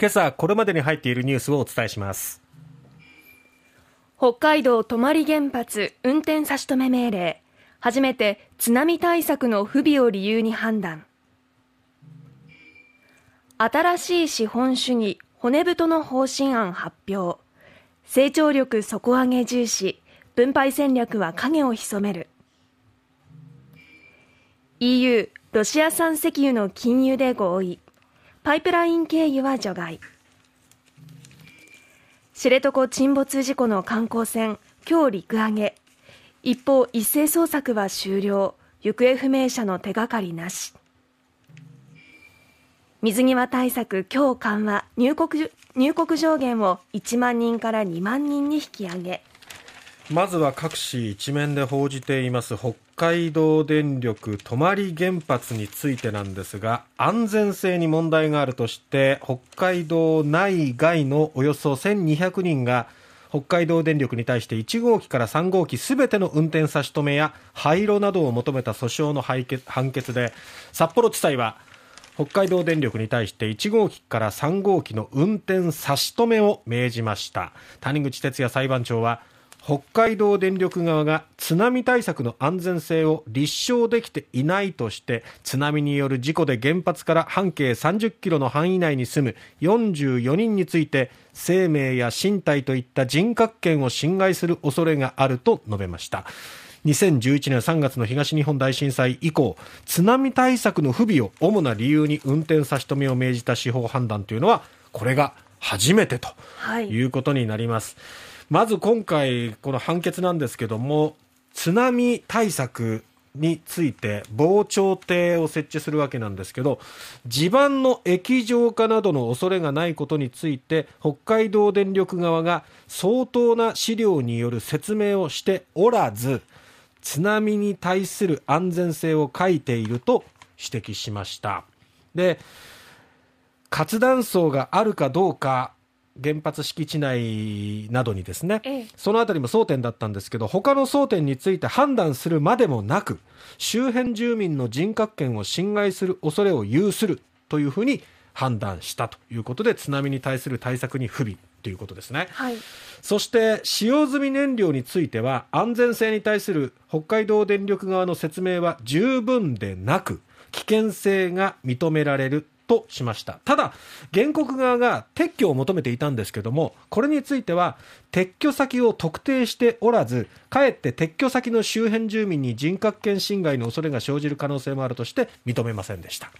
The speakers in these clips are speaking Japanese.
今朝これまでに入っているニュースをお伝えします。北海道泊原発運転差し止め命令。初めて津波対策の不備を理由に判断。新しい資本主義骨太の方針案発表。成長力底上げ重視。分配戦略は影を潜める。EU ロシア産石油の禁輸で合意。パイプライン経由は除外。知床沈没事故の観光船今日陸揚げ一方一斉捜索は終了。行方不明者の手がかりなし。水際対策今日緩和入国入国上限を1万人から2万人に引き上げ。まずは各紙一面で報じています北海道電力泊原発についてなんですが安全性に問題があるとして北海道内外のおよそ1200人が北海道電力に対して1号機から3号機すべての運転差し止めや廃炉などを求めた訴訟の判決で札幌地裁は北海道電力に対して1号機から3号機の運転差し止めを命じました。谷口哲也裁判長は北海道電力側が津波対策の安全性を立証できていないとして津波による事故で原発から半径30キロの範囲内に住む44人について生命や身体といった人格権を侵害する恐れがあると述べました。2011年3月の東日本大震災以降津波対策の不備を主な理由に運転差し止めを命じた司法判断というのはこれが初めてとい。うことになります、はい、まず今回この判決なんですけども津波対策について防潮堤を設置するわけなんですけど地盤の液状化などの恐れがないことについて北海道電力側が相当な資料による説明をしておらず津波に対する安全性を書いていると指摘しました。で活断層があるかどうか原発敷地内などにですね、ええ、そのあたりも争点だったんですけど他の争点について判断するまでもなく周辺住民の人格権を侵害する恐れを有するというふうに判断したということで津波に対する対策に不備ということですね、はい、そして使用済み燃料については安全性に対する北海道電力側の説明は十分でなく危険性が認められるとしました。ただ原告側が撤去を求めていたんですけどもこれについては撤去先を特定しておらずかえって撤去先の周辺住民に人格権侵害の恐れが生じる可能性もあるとして認めませんでした。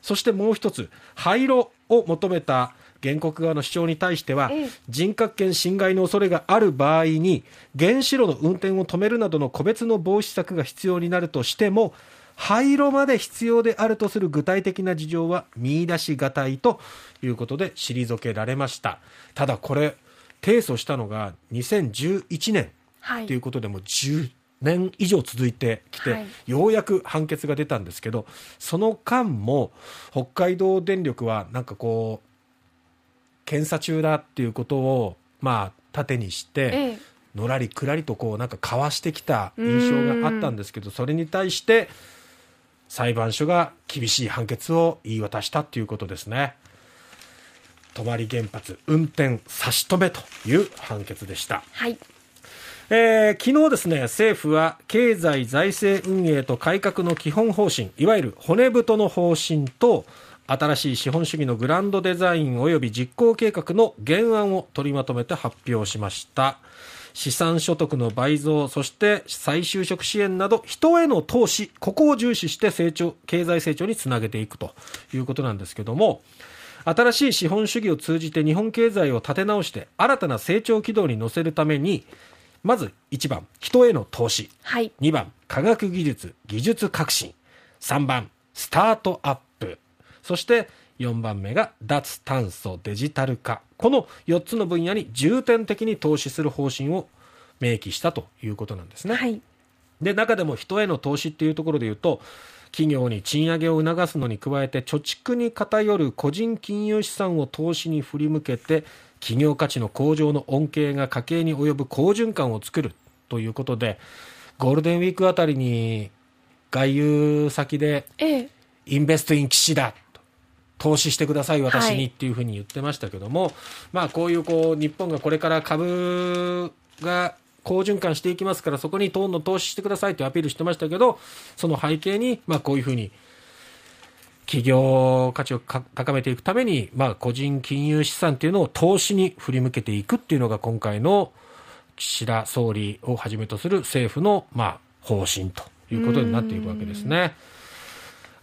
そしてもう一つ廃炉を求めた原告側の主張に対しては、人格権侵害の恐れがある場合に原子炉の運転を止めるなどの個別の防止策が必要になるとしても廃炉まで必要であるとする具体的な事情は見出しがたいということで退けられました。ただこれ提訴したのが2011年ということでも10年以上続いてきて、はい、ようやく判決が出たんですけどその間も北海道電力はなんかこう検査中だっていうことを、まあ、盾にして、ええ、のらりくらりとこうなんかかわしてきた印象があったんですけどそれに対して裁判所が厳しい判決を言い渡したということですね。泊原発運転差し止めという判決でした。はいえー、昨日ですね政府は経済財政運営と改革の基本方針いわゆる骨太の方針と新しい資本主義のグランドデザイン及び実行計画の原案を取りまとめて発表しました資産所得の倍増そして再就職支援など人への投資ここを重視して成長経済成長につなげていくということなんですけども新しい資本主義を通じて日本経済を立て直して新たな成長軌道に乗せるためにまず1番人への投資、はい、2番科学技術技術革新。3番スタートアップ。そして4番目が脱炭素デジタル化。この4つの分野に重点的に投資する方針を明記したということなんですね。はい、で中でも人への投資っていうところでいうと企業に賃上げを促すのに加えて貯蓄に偏る個人金融資産を投資に振り向けて企業価値の向上の恩恵が家計に及ぶ好循環を作るということでゴールデンウィークあたりに外遊先でインベストイン岸田投資してください、私はいにっていうふうに言ってましたけども、まあ、こういうこう日本がこれから株が好循環していきますから、そこにどんどん投資してくださいというアピールしてましたけど、その背景に、まあ、こういうふうに企業価値をか高めていくために、まあ、個人金融資産っていうのを投資に振り向けていくっていうのが今回の岸田総理をはじめとする政府の、まあ、方針ということになっていくわけですね。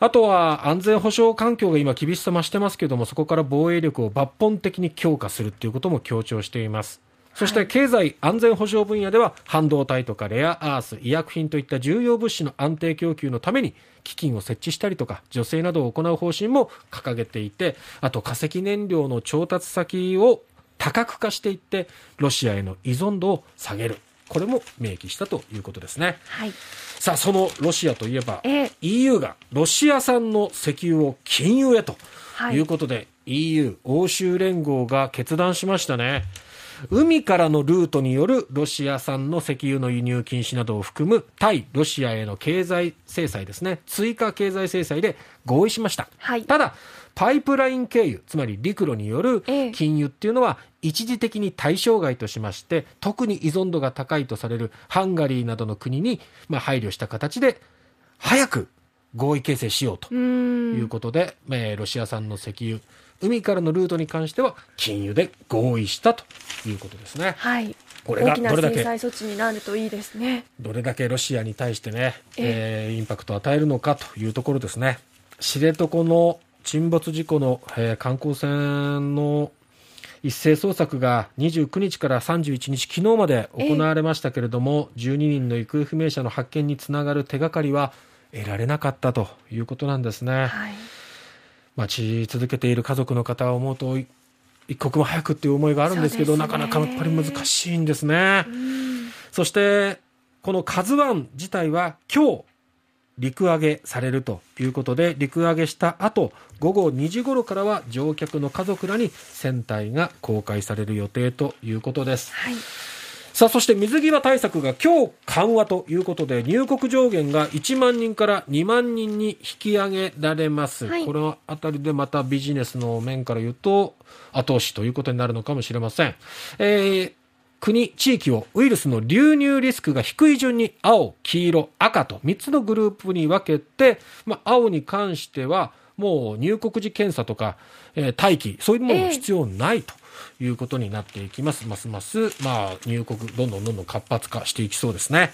あとは安全保障環境が今厳しさ増してますけども、そこから防衛力を抜本的に強化するということも強調しています。そして経済安全保障分野では半導体とかレアアース、医薬品といった重要物資の安定供給のために基金を設置したりとか助成などを行う方針も掲げていて、あと化石燃料の調達先を多角化していってロシアへの依存度を下げる。これも明記したということですね。はい。さあ、そのロシアといえば、ええ EU がロシア産の石油を禁輸へとはいいうことで、EU 欧州連合が決断しましたね。海からのルートによるロシア産の石油の輸入禁止などを含む対ロシアへの経済制裁ですね。追加経済制裁で合意しました。はいただ、パイプライン経由、つまり陸路によるええ禁輸っていうのは一時的に対象外としまして、特に依存度が高いとされるハンガリーなどの国に、まあ、配慮した形で、早く合意形成しようと。いうんことで、えーロシア産の石油、海からのルートに関しては禁輸で合意したということですね。はい。これが大きなどれだけ制裁措置になるといいですね。どれだけロシアに対してね、ええーインパクトを与えるのかというところですね。知床の沈没事故の、えー観光船の一斉捜索が29日から31日、昨日まで行われましたけれども、12人の行方不明者の発見につながる手がかりは得られなかったということなんですね。はい。待ち続けている家族の方は思うと、い一刻も早くっていう思いがあるんですけど、ねなかなかやっぱり難しいんですね。そして、このカズワン自体は今日、陸揚げされるということで、陸揚げした後、午後2時頃からは乗客の家族らに船体が公開される予定ということです。はい。さあ、そして水際対策が今日緩和ということで、入国上限が1万人から2万人に引き上げられます。はいこのあたりでまたビジネスの面から言うと、後押しということになるのかもしれません。えー国、地域をウイルスの流入リスクが低い順に青、黄色、赤と3つのグループに分けて、まあ、青に関してはもう入国時検査とか、えー待機、そういうものも必要ないということになっていきます。ますます、まあ、入国どんどんどんどん活発化していきそうですね。